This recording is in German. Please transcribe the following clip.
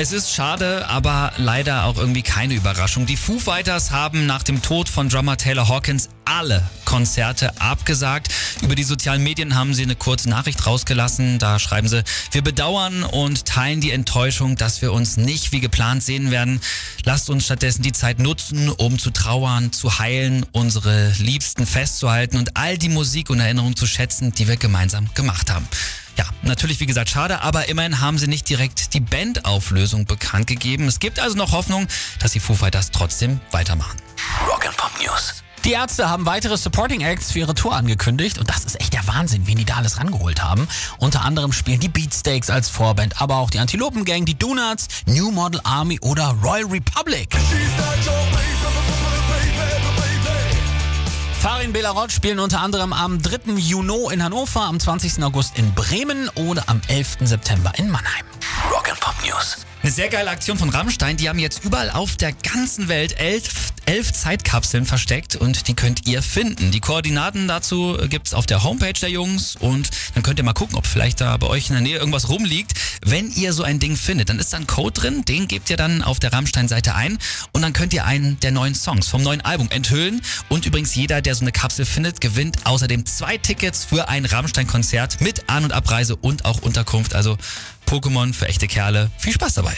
Es ist schade, aber leider auch irgendwie keine Überraschung. Die Foo Fighters haben nach dem Tod von Drummer Taylor Hawkins alle Konzerte abgesagt. Über die sozialen Medien haben sie eine kurze Nachricht rausgelassen. Da schreiben sie, wir bedauern und teilen die Enttäuschung, dass wir uns nicht wie geplant sehen werden. Lasst uns stattdessen die Zeit nutzen, um zu trauern, zu heilen, unsere Liebsten festzuhalten und all die Musik und Erinnerungen zu schätzen, die wir gemeinsam gemacht haben. Ja, natürlich wie gesagt schade, aber immerhin haben sie nicht direkt die Bandauflösung bekannt gegeben. Es gibt also noch Hoffnung, dass die Foo Fighters trotzdem weitermachen. Rock and Pop News. Die Ärzte haben weitere Supporting Acts für ihre Tour angekündigt und das ist echt der Wahnsinn, wen die da alles rangeholt haben. Unter anderem spielen die Beatsteaks als Vorband, aber auch die Antilopen Gang, die Donuts, New Model Army oder Royal Republic. Farin Belarot spielen unter anderem am 3. Juni in Hannover, am 20. August in Bremen oder am 11. September in Mannheim. Rock and Pop News. Eine sehr geile Aktion von Rammstein. Die haben jetzt überall auf der ganzen Welt elf, elf Zeitkapseln versteckt und die könnt ihr finden. Die Koordinaten dazu gibt's auf der Homepage der Jungs und dann könnt ihr mal gucken, ob vielleicht da bei euch in der Nähe irgendwas rumliegt. Wenn ihr so ein Ding findet, dann ist da ein Code drin, den gebt ihr dann auf der Rammstein-Seite ein und dann könnt ihr einen der neuen Songs vom neuen Album enthüllen. Und übrigens jeder, der so eine Kapsel findet, gewinnt außerdem zwei Tickets für ein Rammstein-Konzert mit An- und Abreise und auch Unterkunft. Also Pokémon für echte Kerle. Viel Spaß dabei.